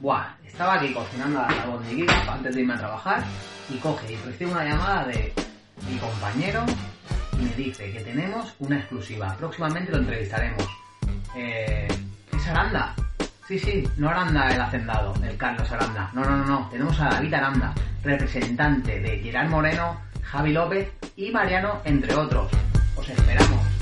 Buah, estaba aquí cocinando la albondiguitas antes de irme a trabajar y coge y recibe una llamada de mi compañero y me dice que tenemos una exclusiva. Próximamente lo entrevistaremos. Eh, ¿Es Aranda? Sí, sí, no Aranda el hacendado, el Carlos Aranda. No, no, no, no. Tenemos a David Aranda, representante de Gerard Moreno, Javi López y Mariano, entre otros. Os esperamos.